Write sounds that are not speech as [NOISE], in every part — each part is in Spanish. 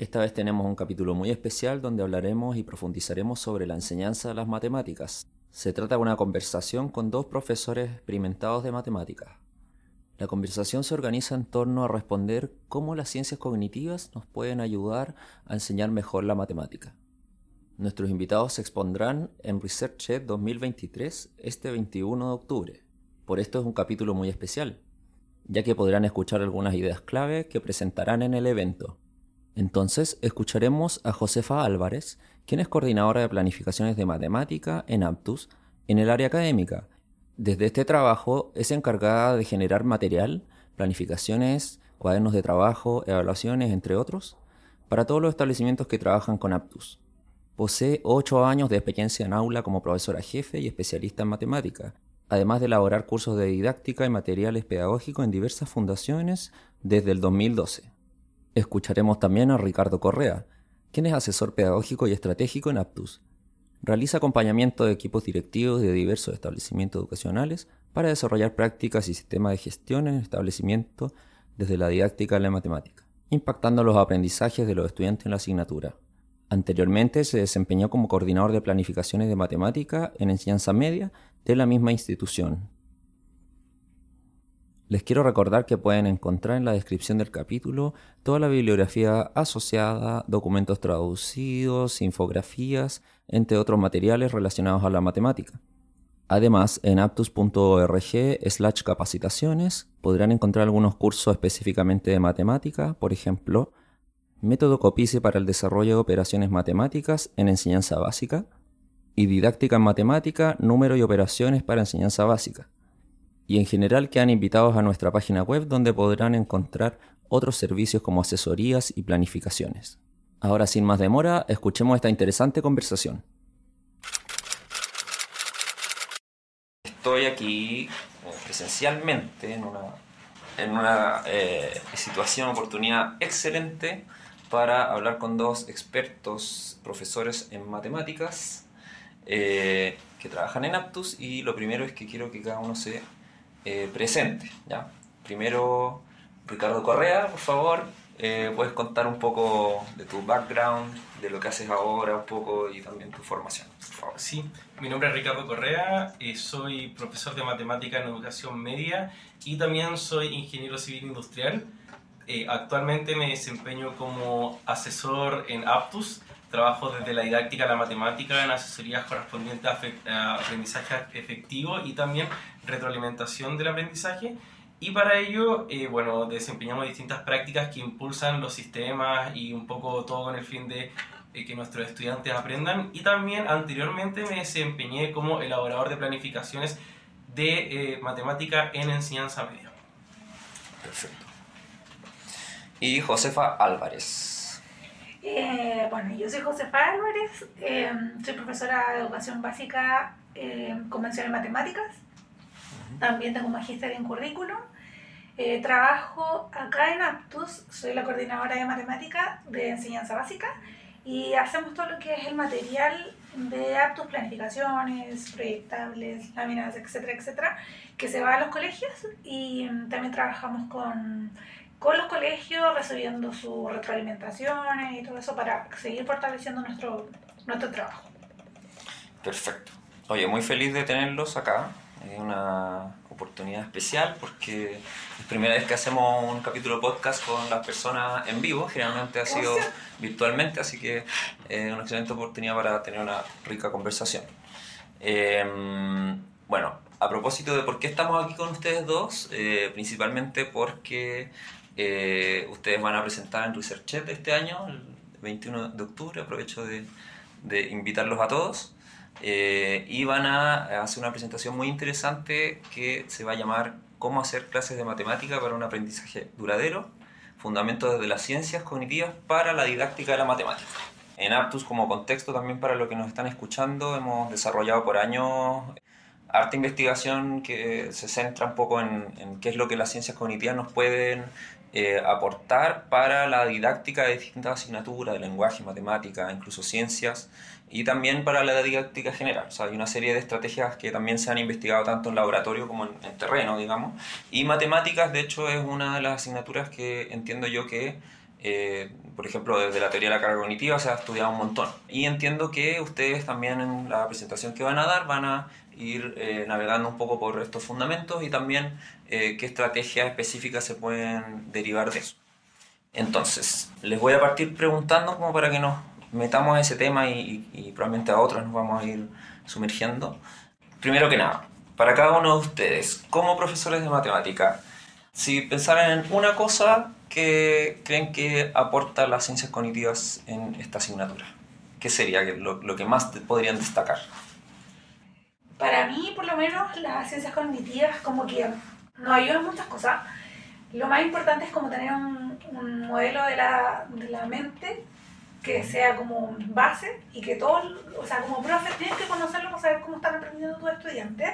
Esta vez tenemos un capítulo muy especial donde hablaremos y profundizaremos sobre la enseñanza de las matemáticas. Se trata de una conversación con dos profesores experimentados de matemáticas. La conversación se organiza en torno a responder cómo las ciencias cognitivas nos pueden ayudar a enseñar mejor la matemática. Nuestros invitados se expondrán en ResearchEd 2023 este 21 de octubre. Por esto es un capítulo muy especial, ya que podrán escuchar algunas ideas clave que presentarán en el evento. Entonces, escucharemos a Josefa Álvarez, quien es coordinadora de planificaciones de matemática en Aptus en el área académica. Desde este trabajo es encargada de generar material, planificaciones, cuadernos de trabajo, evaluaciones, entre otros, para todos los establecimientos que trabajan con Aptus. Posee ocho años de experiencia en aula como profesora jefe y especialista en matemática, además de elaborar cursos de didáctica y materiales pedagógicos en diversas fundaciones desde el 2012. Escucharemos también a Ricardo Correa, quien es asesor pedagógico y estratégico en Aptus. Realiza acompañamiento de equipos directivos de diversos establecimientos educacionales para desarrollar prácticas y sistemas de gestión en el establecimiento desde la didáctica a la matemática, impactando los aprendizajes de los estudiantes en la asignatura. Anteriormente se desempeñó como coordinador de planificaciones de matemática en enseñanza media de la misma institución. Les quiero recordar que pueden encontrar en la descripción del capítulo toda la bibliografía asociada, documentos traducidos, infografías, entre otros materiales relacionados a la matemática. Además, en aptus.org slash capacitaciones podrán encontrar algunos cursos específicamente de matemática, por ejemplo, método Copice para el desarrollo de operaciones matemáticas en enseñanza básica y didáctica en matemática, número y operaciones para enseñanza básica y en general quedan invitados a nuestra página web donde podrán encontrar otros servicios como asesorías y planificaciones. Ahora sin más demora, escuchemos esta interesante conversación. Estoy aquí eh, presencialmente en una, en una eh, situación, oportunidad excelente para hablar con dos expertos, profesores en matemáticas eh, que trabajan en Aptus y lo primero es que quiero que cada uno se eh, presente. ¿ya? Primero, Ricardo Correa, por favor, eh, puedes contar un poco de tu background, de lo que haces ahora un poco y también tu formación. Sí, mi nombre es Ricardo Correa, eh, soy profesor de matemática en educación media y también soy ingeniero civil industrial. actualmente me desempeño como asesor en Aptus, trabajo desde la didáctica a la matemática en asesorías correspondientes a aprendizaje efectivo y también retroalimentación del aprendizaje. Y para ello, eh, bueno, desempeñamos distintas prácticas que impulsan los sistemas y un poco todo con el fin de eh, que nuestros estudiantes aprendan. Y también anteriormente me desempeñé como elaborador de planificaciones de eh, matemática en enseñanza media. Perfecto. Y Josefa Álvarez. Bueno, yo soy Josefa Álvarez, soy profesora de educación básica convencional en matemáticas también tengo magisterio en currículum. Eh, trabajo acá en Aptus, soy la coordinadora de matemática de enseñanza básica y hacemos todo lo que es el material de Aptus, planificaciones, proyectables, láminas, etcétera, etcétera, que se va a los colegios y mm, también trabajamos con, con los colegios resolviendo sus retroalimentaciones y todo eso para seguir fortaleciendo nuestro, nuestro trabajo. Perfecto. Oye, muy feliz de tenerlos acá. Es una oportunidad especial porque es primera vez que hacemos un capítulo podcast con las personas en vivo, generalmente ha sido virtualmente, así que es una excelente oportunidad para tener una rica conversación. Em, bueno, a propósito de por qué estamos aquí con ustedes dos, eh, principalmente porque eh, ustedes van a presentar en ResearchEd este año, el 21 de octubre, aprovecho de, de invitarlos a todos. Eh, y van a hacer una presentación muy interesante que se va a llamar Cómo hacer clases de matemática para un aprendizaje duradero, fundamentos desde las ciencias cognitivas para la didáctica de la matemática. En Aptus, como contexto también para los que nos están escuchando, hemos desarrollado por años harta investigación que se centra un poco en, qué es lo que las ciencias cognitivas nos pueden eh, aportar para la didáctica de distintas asignaturas, de lenguaje, matemática, incluso ciencias, y también para la didáctica general. O sea, hay una serie de estrategias que también se han investigado tanto en laboratorio como en, en terreno, digamos. Y matemáticas, de hecho, es una de las asignaturas que entiendo yo que eh, por ejemplo, desde la teoría de la carga cognitiva se ha estudiado un montón. Y entiendo que ustedes también en la presentación que van a dar van a ir eh, navegando un poco por estos fundamentos y también eh, qué estrategias específicas se pueden derivar de eso. Entonces, les voy a partir preguntando como para que nos metamos a ese tema y, y probablemente a otros nos vamos a ir sumergiendo. Primero que nada, para cada uno de ustedes, como profesores de matemática, si pensaran en una cosa que creen que aporta las ciencias cognitivas en esta asignatura, ¿qué sería lo, lo que más podrían destacar? Para mí, por lo menos, las ciencias cognitivas como que nos ayudan muchas cosas. Lo más importante es como tener un, un modelo de la, de la mente que sea como base y que todos, o sea, como profe tienes que conocerlo para saber cómo están aprendiendo tus estudiantes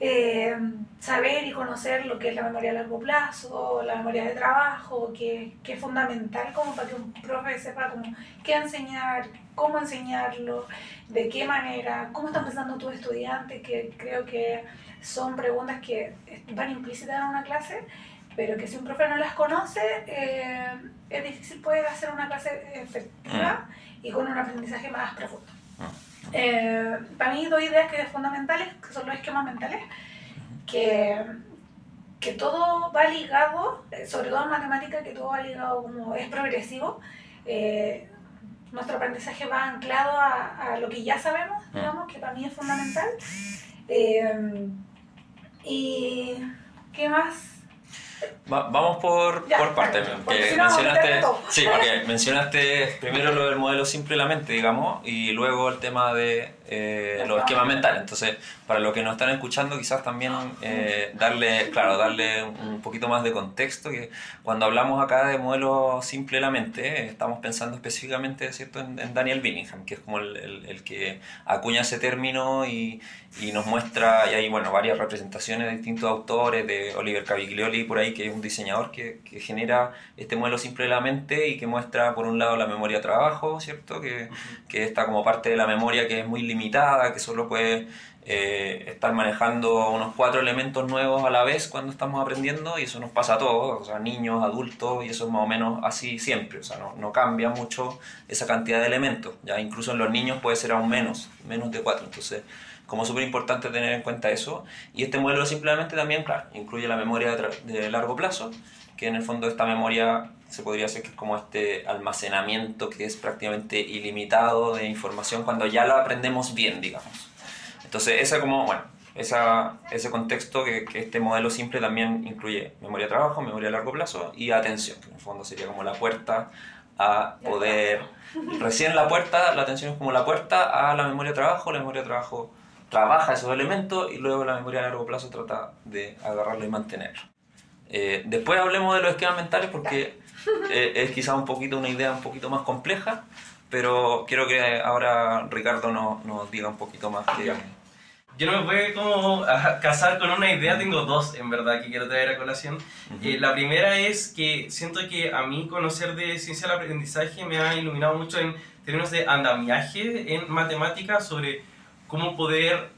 eh, saber y conocer lo que es la memoria a largo plazo, la memoria de trabajo, que, que, es fundamental como para que un profe sepa cómo, qué enseñar, cómo enseñarlo, de qué manera, cómo están pensando tus estudiantes, que creo que son preguntas que van implícitas en una clase, pero que si un profe no las conoce, eh, es difícil poder hacer una clase efectiva mm. y con un aprendizaje más profundo. Eh, para mí dos ideas que son fundamentales, que son los esquemas mentales, que, que todo va ligado, eh, sobre todo en matemática, que todo va ligado como es progresivo. Eh, nuestro aprendizaje va anclado a, a, lo que ya sabemos, mm. digamos, que para mí es fundamental. y ¿qué más? Vamos por, por partes. mencionaste, sí, porque mencionaste primero lo del modelo simplemente, digamos, y luego el tema de eh, los esquemas mentales. Entonces, para los que nos están escuchando, quizás también eh, darle, claro, darle un poquito más de contexto, que cuando hablamos acá de modelo simple la mente, estamos pensando específicamente ¿cierto? En, Daniel Billingham, que es como el, el, que acuña ese término y, y, nos muestra, y hay bueno, varias representaciones de distintos autores, de Oliver Caviglioli por ahí, que es un diseñador que, que genera este modelo simple de la mente y que muestra por un lado la memoria trabajo, ¿cierto? Que, que está como parte de la memoria que es muy limitada limitada, que solo puede eh, estar manejando unos cuatro elementos nuevos a la vez cuando estamos aprendiendo y eso nos pasa a todos, o sea, niños, adultos, y eso es más o menos así siempre, o sea, no, no cambia mucho esa cantidad de elementos, ya incluso en los niños puede ser aún menos, menos de cuatro, entonces como súper importante tener en cuenta eso, y este modelo simplemente también, claro, incluye la memoria de largo plazo, que en el fondo esta memoria se podría decir que es como este almacenamiento que es prácticamente ilimitado de información cuando ya lo aprendemos bien, digamos. Entonces, esa como, bueno, esa, ese contexto que, que, este modelo simple también incluye memoria de trabajo, memoria a largo plazo y atención, que en el fondo sería como la puerta a poder... Recién la puerta, la atención es como la puerta a la memoria de trabajo, la memoria de trabajo trabaja esos elementos y luego la memoria a largo plazo trata de agarrarlo y mantenerlo. Eh, después hablemos de los esquemas mentales porque eh, es quizá un poquito una idea un poquito más compleja, pero quiero que ahora Ricardo nos, nos diga un poquito más. Que... Yo no me voy como a casar con una idea, tengo dos en verdad que quiero traer a colación. Eh, la primera es que siento que a mí conocer de ciencia del aprendizaje me ha iluminado mucho en términos de andamiaje en matemáticas sobre cómo poder,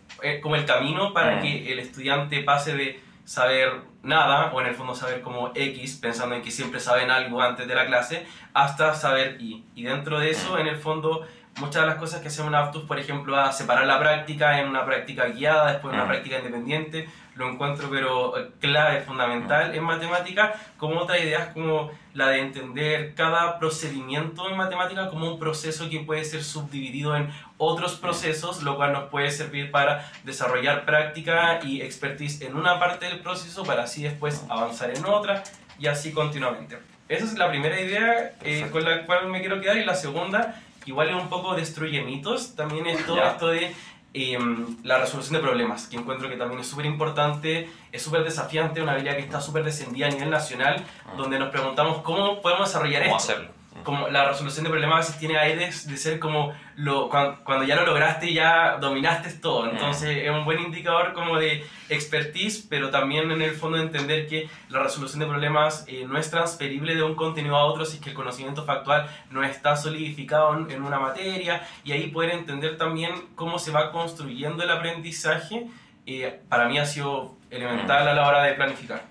como el camino para que el estudiante pase de saber nada, o en el fondo saber como X, pensando en que siempre saben algo antes de la clase, hasta saber Y. Y dentro de eso, en el fondo, muchas de las cosas que hacemos en Aptus, por ejemplo, a separar la práctica en una práctica guiada, después una práctica independiente, lo encuentro pero eh, clave, fundamental en matemática, como otra idea es como la de entender cada procedimiento en matemática como un proceso que puede ser subdividido en otros procesos, lo cual nos puede servir para desarrollar práctica y expertise en una parte del proceso para así después avanzar en otra y así continuamente. Esa es la primera idea eh, con la cual me quiero quedar y la segunda, igual es un poco destruye mitos, también es todo esto de Em, la resolución de problemas, que encuentro que también es súper importante, es súper desafiante, una habilidad que está súper descendida a nivel nacional, ah. donde nos preguntamos cómo podemos desarrollar ¿Cómo esto. hacerlo? Como la resolución de problemas a veces tiene aires de ser como lo, cuando, ya lo lograste ya dominaste todo. Entonces es un buen indicador como de expertise, pero también en el fondo de entender que la resolución de problemas eh, no es transferible de un contenido a otro si es que el conocimiento factual no está solidificado en, una materia y ahí poder entender también cómo se va construyendo el aprendizaje. Eh, para mí ha sido elemental a la hora de planificar.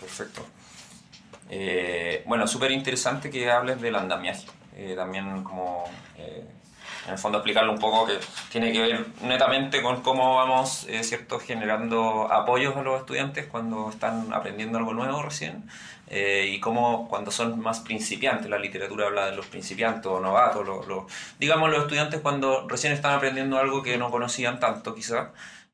Perfecto. Eh, bueno, súper interesante que hables del andamiaje. Eh, también como, eh, en el fondo, explicarlo un poco que tiene que ver netamente con cómo vamos, ¿cierto?, generando apoyos a los estudiantes cuando están aprendiendo algo nuevo recién y cómo cuando son más principiantes, la literatura habla de los principiantes o novatos, digamos los estudiantes cuando recién están aprendiendo algo que no conocían tanto quizás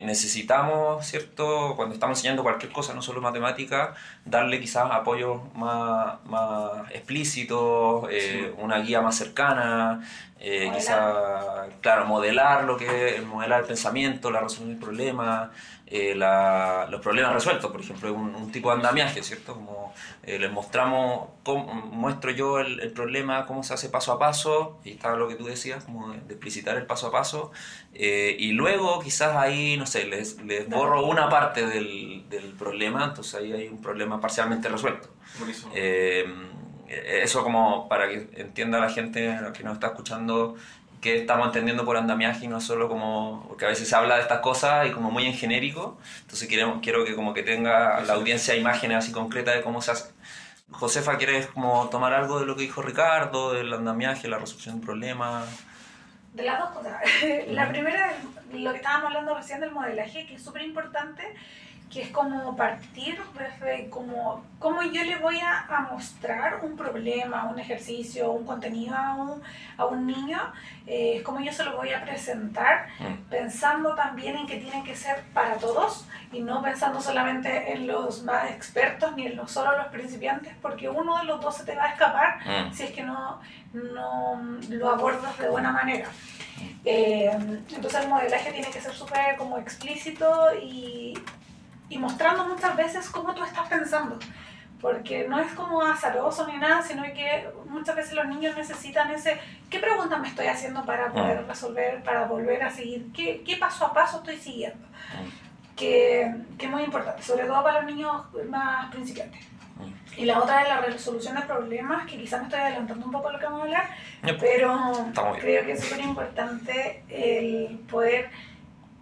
necesitamos, ¿cierto? Cuando estamos enseñando cualquier cosa, no solo matemática, darle quizás apoyo más, más explícito, eh, una guía más cercana, eh, quizás, claro, modelar lo que es, modelar el pensamiento, la resolución del problema, eh, los problemas resueltos, por ejemplo, un, un tipo de andamiaje, ¿cierto? Como eh, les mostramos, cómo, muestro yo el, problema, cómo se hace paso a paso, y está lo que tú decías, como de, explicitar el paso a paso, eh, y luego quizás ahí, no sé, les, les borro una parte del, del, problema, entonces ahí hay un problema parcialmente resuelto. Eso como para que entienda la gente que nos está escuchando qué estamos entendiendo por andamiaje y no solo como, porque a veces se habla de estas cosas y como muy en genérico, entonces queremos, quiero que como que tenga la audiencia imágenes así concretas de cómo se hace. Josefa, ¿quieres como tomar algo de lo que dijo Ricardo, del andamiaje, la resolución de problemas? De las dos cosas. [LAUGHS] la primera, lo que estábamos hablando recién del modelaje, que es súper importante, que es como partir desde como, cómo yo le voy a, mostrar un problema, un ejercicio, un contenido a un, a un niño, eh, cómo yo se lo voy a presentar, mm. pensando también en que tiene que ser para todos y no pensando solamente en los más expertos ni en los, solo los principiantes, porque uno de los dos se te va a escapar mm. si es que no, no lo abordas de buena manera. Mm. Eh, entonces el modelaje tiene que ser súper como explícito y y mostrando muchas veces cómo tú estás pensando. Porque no es como azaroso ni nada, sino que muchas veces los niños necesitan ese, ¿qué pregunta me estoy haciendo para ah. poder resolver, para volver a seguir? ¿Qué, qué paso a paso estoy siguiendo? Ah. Que, que, es muy importante, sobre todo para los niños más principiantes. Ah. Y la otra es la resolución de problemas, que quizás me estoy adelantando un poco a lo que vamos a hablar, pero creo que es súper importante el poder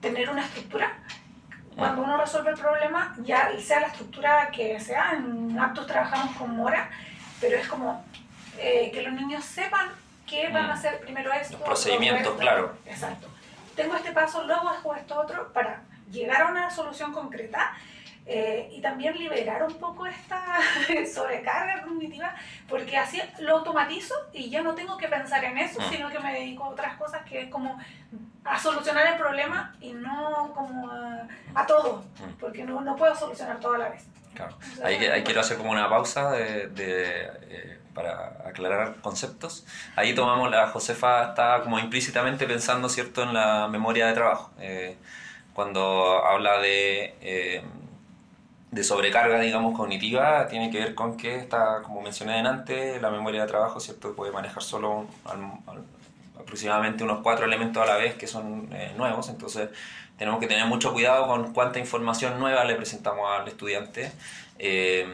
tener una estructura cuando uno resuelve el problema, ya sea la estructura que sea, en Aptos trabajamos con Mora, pero es como eh, que los niños sepan que van a mm. hacer primero esto. procedimiento, claro. Exacto. Tengo este paso, luego hago esto otro para llegar a una solución concreta eh, y también liberar un poco esta [LAUGHS] sobrecarga cognitiva, porque así lo automatizo y ya no tengo que pensar en eso, mm. sino que me dedico a otras cosas que es como a solucionar el problema y no como a, todo, mm. porque no, no, puedo solucionar todo a la vez. Claro. ahí, quiero hacer como una pausa de, eh, para aclarar conceptos. Ahí tomamos, la Josefa está como implícitamente pensando cierto en la memoria de trabajo. Eh, cuando habla de de sobrecarga, digamos, cognitiva tiene que ver con que está, como mencioné antes, la memoria de trabajo, ¿cierto? Puede manejar solo aproximadamente unos cuatro elementos a la vez que son eh, nuevos, entonces tenemos que tener mucho cuidado con cuánta información nueva le presentamos al estudiante. Eh,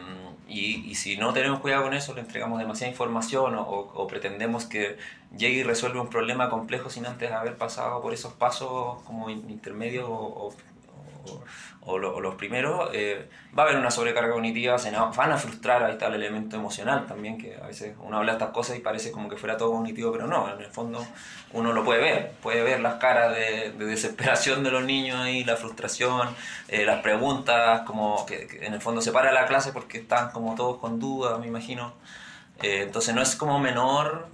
y, y, si no tenemos cuidado con eso, le entregamos demasiada información o, pretendemos que llegue y resuelva un problema complejo sin antes haber pasado por esos pasos como intermedios o, los primeros, eh, va a haber una sobrecarga cognitiva, se van a frustrar, ahí está el elemento emocional también, que a veces uno habla estas cosas y parece como que fuera todo cognitivo, pero no, en el fondo uno lo puede ver, puede ver las caras de, desesperación de los niños y la frustración, eh, las preguntas, como que, en el fondo se para la clase porque están como todos con dudas, me imagino. Eh, entonces no es como menor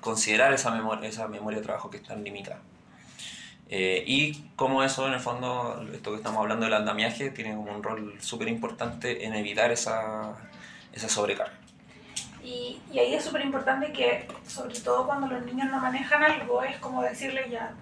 considerar esa memoria, esa memoria de trabajo que es tan limitada. Eh, y como eso, en el fondo, esto que estamos hablando del andamiaje, tiene como un rol súper importante en evitar esa, esa sobrecarga. Y, y ahí es súper importante que, sobre todo cuando los niños no manejan algo, es como decirle ya,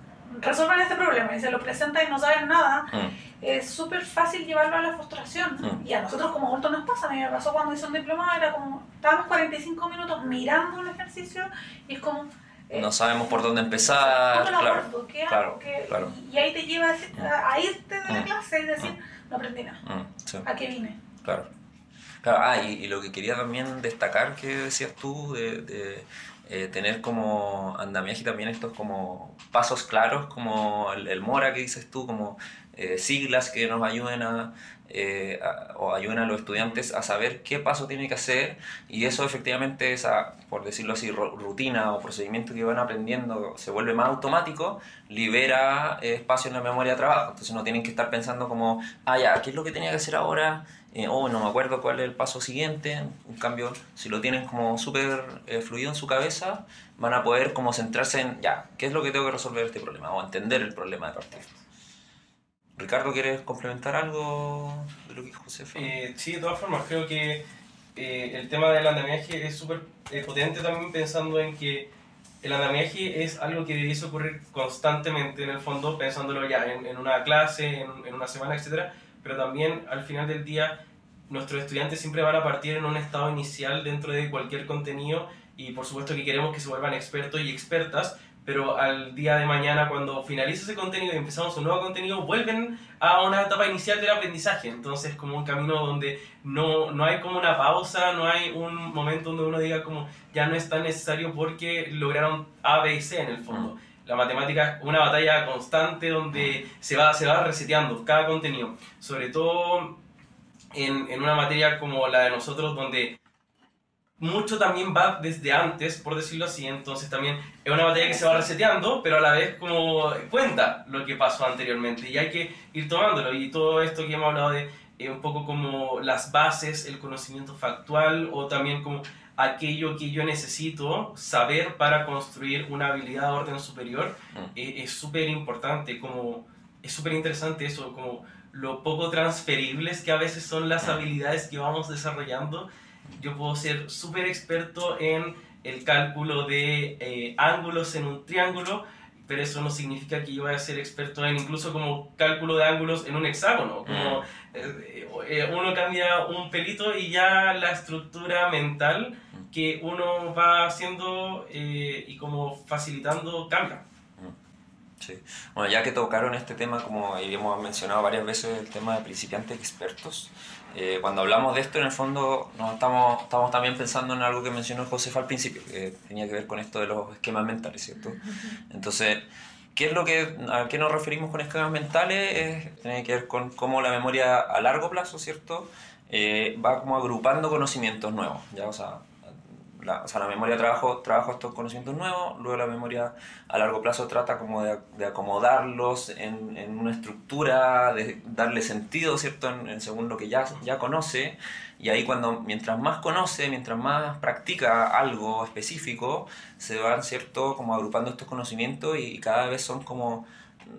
resuelvan este problema y se lo presentan y no saben nada, Mm. es súper fácil llevarlo a la frustración. Mm. Y a nosotros como adultos nos pasa, a mí me pasó cuando hice un diplomado, era como, estábamos 45 minutos mirando un ejercicio y es como... eh, No sabemos por dónde empezar, ¿Cómo lo claro. abordo? ¿Qué hago? claro, ¿Qué- claro. Y ahí te lleva a, a irte de la Mm. clase y decir, no aprendí nada. Mm, sí. ¿A qué vine? Claro. Claro, ah, y, y lo que quería también destacar que decías tú, de, de, eh, tener como andamiaje también estos como pasos claros, como el, el Mora que dices tú, como eh, siglas que nos ayuden a, eh, o ayuden a los estudiantes a saber qué paso tiene que hacer y eso efectivamente esa, por decirlo así, ru- rutina o procedimiento que van aprendiendo se vuelve más automático, libera espacio en la memoria de trabajo, entonces no tienen que estar pensando como, ah ya, ¿qué es lo que tenía que hacer ahora? Eh, oh, no me acuerdo cuál es el paso siguiente. En cambio, si lo tienen como súper eh, fluido en su cabeza, van a poder como centrarse en, ya, ¿qué es lo que tengo que resolver este problema? O entender el problema de partida. Ricardo, ¿quieres complementar algo de lo que dijo Josefa? Eh, sí, de todas formas, creo que eh, el tema del andamiaje es súper eh, potente también pensando en que el andamiaje es algo que debiese ocurrir constantemente en el fondo, pensándolo ya en, en una clase, en, en una semana, etc. Pero también al final del día nuestros estudiantes siempre van a partir en un estado inicial dentro de cualquier contenido y por supuesto que queremos que se vuelvan expertos y expertas, pero al día de mañana cuando finalice ese contenido y empezamos un nuevo contenido, vuelven a una etapa inicial del aprendizaje. Entonces como un camino donde no, no hay como una pausa, no hay un momento donde uno diga como ya no es tan necesario porque lograron A, B y C en el fondo. La matemática es una batalla constante donde se va, se va reseteando cada contenido. Sobre todo en, en una materia como la de nosotros donde mucho también va desde antes, por decirlo así, entonces también es una batalla que se va reseteando, pero a la vez como cuenta lo que pasó anteriormente y hay que ir tomándolo y todo esto que hemos hablado de eh, un poco como las bases, el conocimiento factual o también como aquello que yo necesito saber para construir una habilidad de orden superior Mm. eh, es súper importante, como es súper interesante eso, como lo poco transferibles que a veces son las Mm. habilidades que vamos desarrollando. Yo puedo ser súper experto en el cálculo de eh, ángulos en un triángulo, pero eso no significa que yo vaya a ser experto en incluso como cálculo de ángulos en un hexágono. Como eh, eh, uno cambia un pelito y ya la estructura mental que uno va haciendo eh, y como facilitando cambia. Sí. Bueno, ya que tocaron este tema, como hemos mencionado varias veces, el tema de principiantes expertos, eh, cuando hablamos de esto, en el fondo, nos estamos, estamos también pensando en algo que mencionó Josefa al principio, que tenía que ver con esto de los esquemas mentales, ¿cierto? Entonces, ¿qué es lo que, ¿a qué nos referimos con esquemas mentales? Es, tiene que ver con cómo la memoria a largo plazo, ¿cierto? Eh, va como agrupando conocimientos nuevos, ¿ya? O sea, la, o sea, la memoria trabajo, trabajo estos conocimientos nuevos, luego la memoria a largo plazo trata como de, de acomodarlos en, en, una estructura, de darle sentido, ¿cierto?, en, en, según lo que ya, ya conoce, y ahí cuando, mientras más conoce, mientras más practica algo específico, se van, ¿cierto?, como agrupando estos conocimientos y, y cada vez son como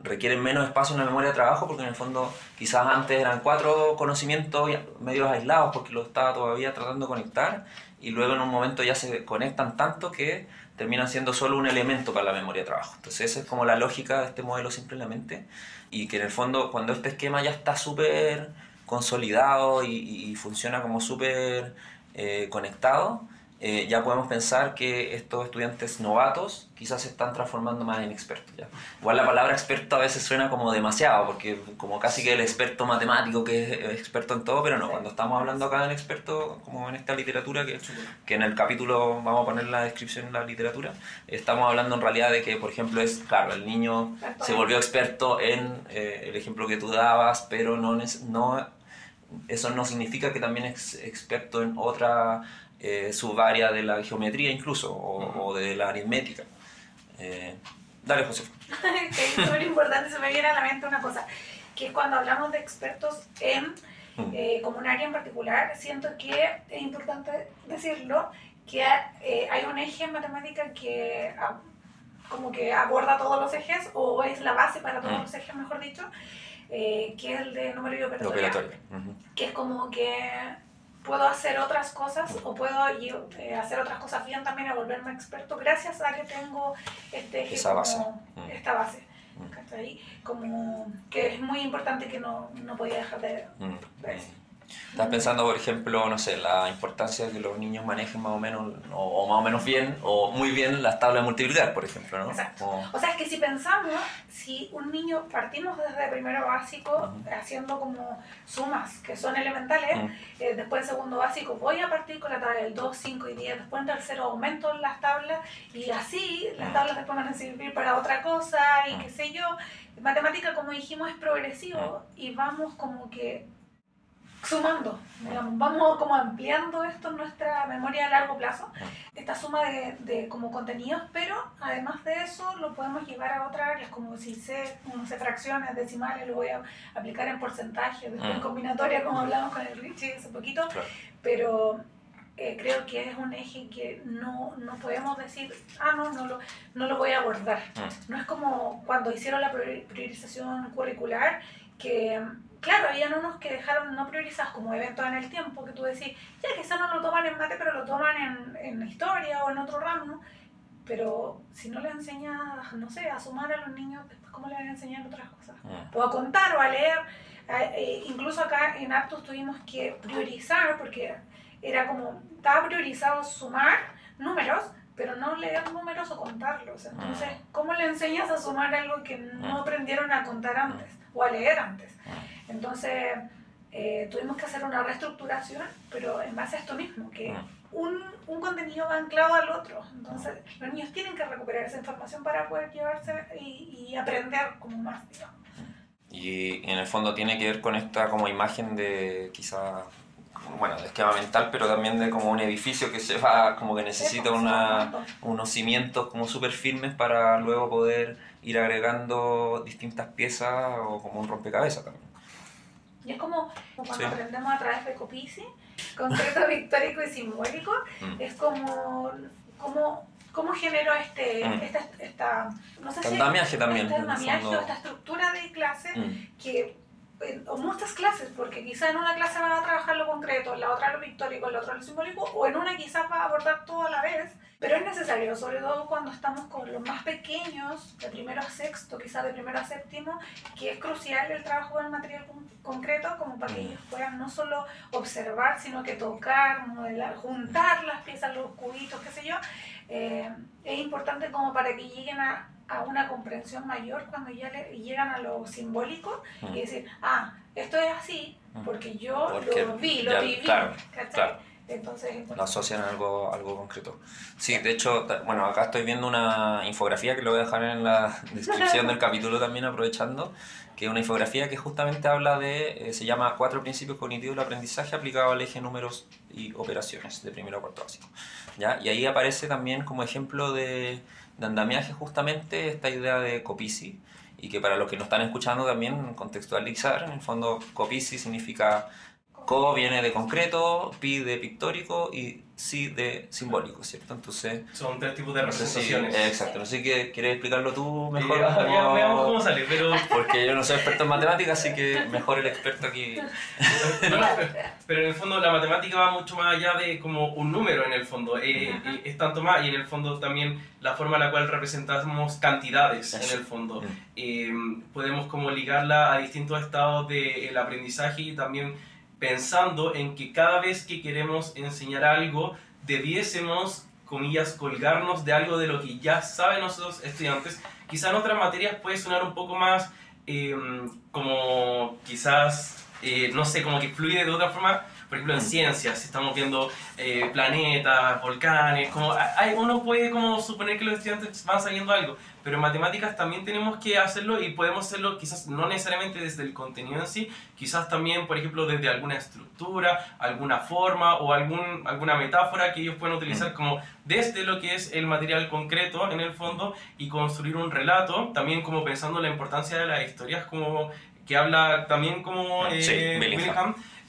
requieren menos espacio en la memoria de trabajo porque en el fondo quizás antes eran cuatro conocimientos medios aislados porque lo estaba todavía tratando de conectar y luego en un momento ya se conectan tanto que terminan siendo solo un elemento para la memoria de trabajo. Entonces esa es como la lógica de este modelo simple en la mente y que en el fondo cuando este esquema ya está súper consolidado y, y, funciona como súper eh, conectado, eh, ya podemos pensar que estos estudiantes novatos quizás se están transformando más en expertos. ¿ya? Igual la palabra experto a veces suena como demasiado, porque como casi que el experto matemático que es experto en todo, pero no, cuando estamos hablando acá del experto, como en esta literatura, que, que en el capítulo vamos a poner la descripción en la literatura, estamos hablando en realidad de que, por ejemplo, es, claro, el niño se volvió experto en eh, el ejemplo que tú dabas, pero no, no, eso no significa que también es experto en otra eh, subárea de la geometría incluso, o, uh -huh. o de la aritmética. Eh, dale, José. [LAUGHS] es súper importante, se me viene a la mente una cosa, que es cuando hablamos de expertos en eh, como un área en particular, siento que es importante decirlo, que eh, hay un eje en matemática que ah, como que aborda todos los ejes, o es la base para todos Mm. los ejes, mejor dicho, eh, que es el de número y operatoria, Operatoria. Que es como que puedo hacer otras cosas o puedo eh, hacer otras cosas bien también a volverme experto gracias a que tengo este Esa como base. Mm. esta base. Mm. Como que es muy importante que no, no podía dejar de, mm. Estás pensando, por ejemplo, no sé, la importancia de que los niños manejen más o menos, o, más o menos bien, o muy bien las tablas de multiplicar, por ejemplo, ¿no? Exacto. O, sea, es que si pensamos, si un niño partimos desde primero básico haciendo como sumas que son elementales, eh, después en segundo básico voy a partir con la tabla del 2, 5 y 10, después en tercero aumento las tablas y así las tablas después van a servir para otra cosa y qué sé yo. Matemática, como dijimos, es progresivo y vamos como que sumando, digamos, vamos como ampliando esto en nuestra memoria a largo plazo, esta suma de, de, como contenidos, pero además de eso lo podemos llevar a otras áreas, como si sé, no sé, fracciones, decimales, lo voy a aplicar en porcentaje, después en mm. combinatoria, como hablamos con el Richie hace poquito, pero eh, creo que es un eje que no, no podemos decir, ah, no, no lo, no lo voy a abordar. Mm. No es como cuando hicieron la priorización curricular, que claro, había unos que dejaron no priorizados como eventos en el tiempo, que tú decís, ya quizás no lo toman en mate, pero lo toman en, en historia o en otro ramo. Pero si no le enseñas, no sé, a sumar a los niños, después cómo le van a enseñar otras cosas. Mm. O a contar o a leer. Eh, incluso acá en Aptos tuvimos que priorizar, porque era como, estaba priorizado sumar números, pero no leer números o contarlos. Entonces, mm. ¿cómo le enseñas a sumar algo que no aprendieron a contar antes o a leer antes? Entonces, eh, tuvimos que hacer una reestructuración, pero en base a esto mismo, que ah. un, un, contenido va anclado al otro. Entonces, los niños tienen que recuperar esa información para poder llevarse y, y aprender como más, digamos. Y en el fondo tiene que ver con esta como imagen de quizá, bueno, de esquema mental, pero también de como un edificio que se va, como que necesita pues, una, unos cimientos como súper firmes para luego poder ir agregando distintas piezas o como un rompecabezas también. Y es como, cuando aprendemos a través de Copici, concreto, [LAUGHS] pictórico y simbólico, mm. es como, como ¿Cómo generó este, mm. esta, esta, no sé si, también? Este esta estructura de clase mm. que, o muchas clases, porque quizá en una clase va a trabajar lo concreto, en la otra lo pictórico, en la otra lo simbólico, o en una quizás va a abordar todo a la vez, pero es necesario, sobre todo cuando estamos con los más pequeños, de primero a sexto, quizás de primero a séptimo, que es crucial el trabajo del material concreto, como para que ellos puedan no solo observar, sino que tocar, modelar, juntar las piezas, los cubitos, qué sé yo. Eh, es importante como para que lleguen a, a una comprensión mayor cuando ya le, llegan a lo simbólico y mm. decir, ah, esto es así, porque yo lo vi, lo viví. Claro, claro. Entonces, lo asocian a algo, algo concreto. Sí, de hecho, bueno, acá estoy viendo una infografía que lo voy a dejar en la [LAUGHS] descripción del capítulo también, aprovechando, que es una infografía que justamente habla de, eh, se llama Cuatro principios cognitivos del aprendizaje aplicado al eje números y operaciones, de primero a cuarto básico. ¿ya? Y ahí aparece también como ejemplo de, de andamiaje justamente esta idea de Copici, y que para los que nos están escuchando también contextualizar, en el fondo Copici significa Co viene de concreto, Pi de pictórico y Si de simbólico, ¿cierto? Entonces... Son tres tipos de representaciones. exacto, no sé si quieres explicarlo tú mejor. veamos cómo sale, pero... Porque yo no soy experto en matemáticas, así que mejor el experto aquí. pero en el fondo la matemática va mucho más allá de como un número en el fondo. Eh, eh, es tanto más y en el fondo también la forma en la cual representamos cantidades en el fondo. Eh, podemos como ligarla a distintos estados del aprendizaje y también pensando en que cada vez que queremos enseñar algo, debiésemos, comillas, colgarnos de algo de lo que ya saben nuestros estudiantes. Quizá en otras materias puede sonar un poco más em, como quizás, eh, no sé, como que fluye de otra forma. Por ejemplo, en mm. ciencias, estamos viendo eh, planetas, volcanes, como hay, uno puede como suponer que los estudiantes van sabiendo algo, pero en matemáticas también tenemos que hacerlo y podemos hacerlo quizás no necesariamente desde el contenido en sí, quizás también, por ejemplo, desde alguna estructura, alguna forma o algún, alguna metáfora que ellos pueden utilizar como desde lo que es el material concreto en el fondo y construir un relato, también como pensando en la importancia de las historias, como que habla también como eh,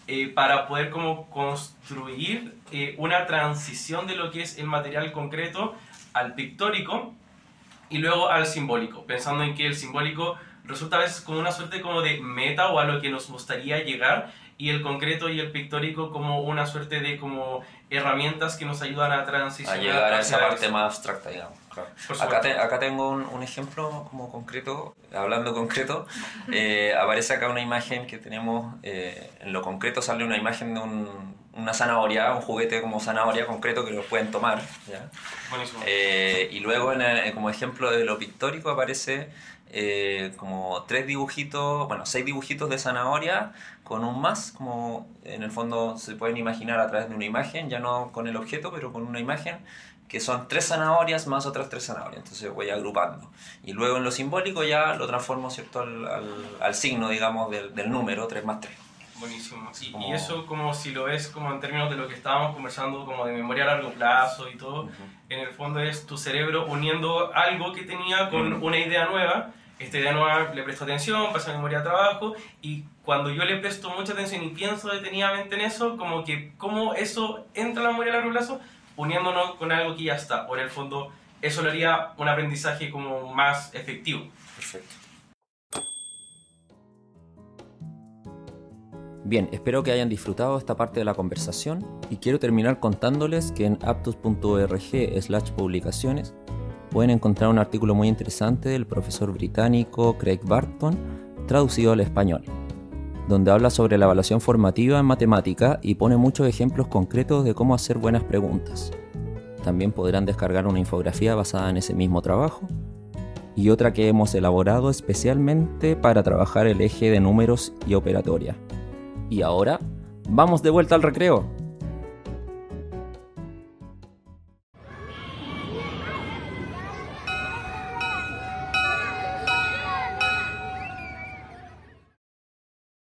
eh, para poder como construir eh, una transición de lo que es el material concreto al pictórico y luego al simbólico, pensando en que el simbólico resulta a veces como una suerte como de meta o a lo que nos gustaría llegar y el concreto y el pictórico como una suerte de como herramientas que nos ayudan a transicionar. A llegar a esa parte eso. más abstracta, digamos. claro. Acá, te- acá tengo un, un ejemplo como concreto, hablando concreto, [LAUGHS] eh, aparece acá una imagen que tenemos, eh, en lo concreto sale una imagen de un- una zanahoria, un juguete como zanahoria concreto que lo pueden tomar, ¿ya? Buenísimo. Eh, y luego en el- como ejemplo de lo pictórico aparece eh, como tres dibujitos, bueno, seis dibujitos de zanahoria con un más, como en el fondo se pueden imaginar a través de una imagen, ya no con el objeto, pero con una imagen, que son tres zanahorias más otras tres zanahorias, entonces voy agrupando. Y luego en lo simbólico ya lo transformo, ¿cierto?, al, al- al signo, digamos, del, del número, 3 más 3. Buenísimo. Y, Como- y eso como si lo ves como en términos de lo que estábamos conversando, como de memoria a largo plazo y todo, en el fondo es tu cerebro uniendo algo que tenía con Mm. una idea nueva. Esta idea nueva le presto atención, pasa a memoria de trabajo y cuando yo le presto mucha atención y pienso detenidamente en eso, como que cómo eso entra a la memoria a largo plazo, uniéndonos con algo que ya está. O en el fondo eso lo haría un aprendizaje como más efectivo. Perfecto. Bien, espero que hayan disfrutado esta parte de la conversación y quiero terminar contándoles que en aptus.org slash publicaciones pueden encontrar un artículo muy interesante del profesor británico Craig Barton traducido al español, donde habla sobre la evaluación formativa en matemática y pone muchos ejemplos concretos de cómo hacer buenas preguntas. También podrán descargar una infografía basada en ese mismo trabajo y otra que hemos elaborado especialmente para trabajar el eje de números y operatoria. Y ahora, vamos de vuelta al recreo.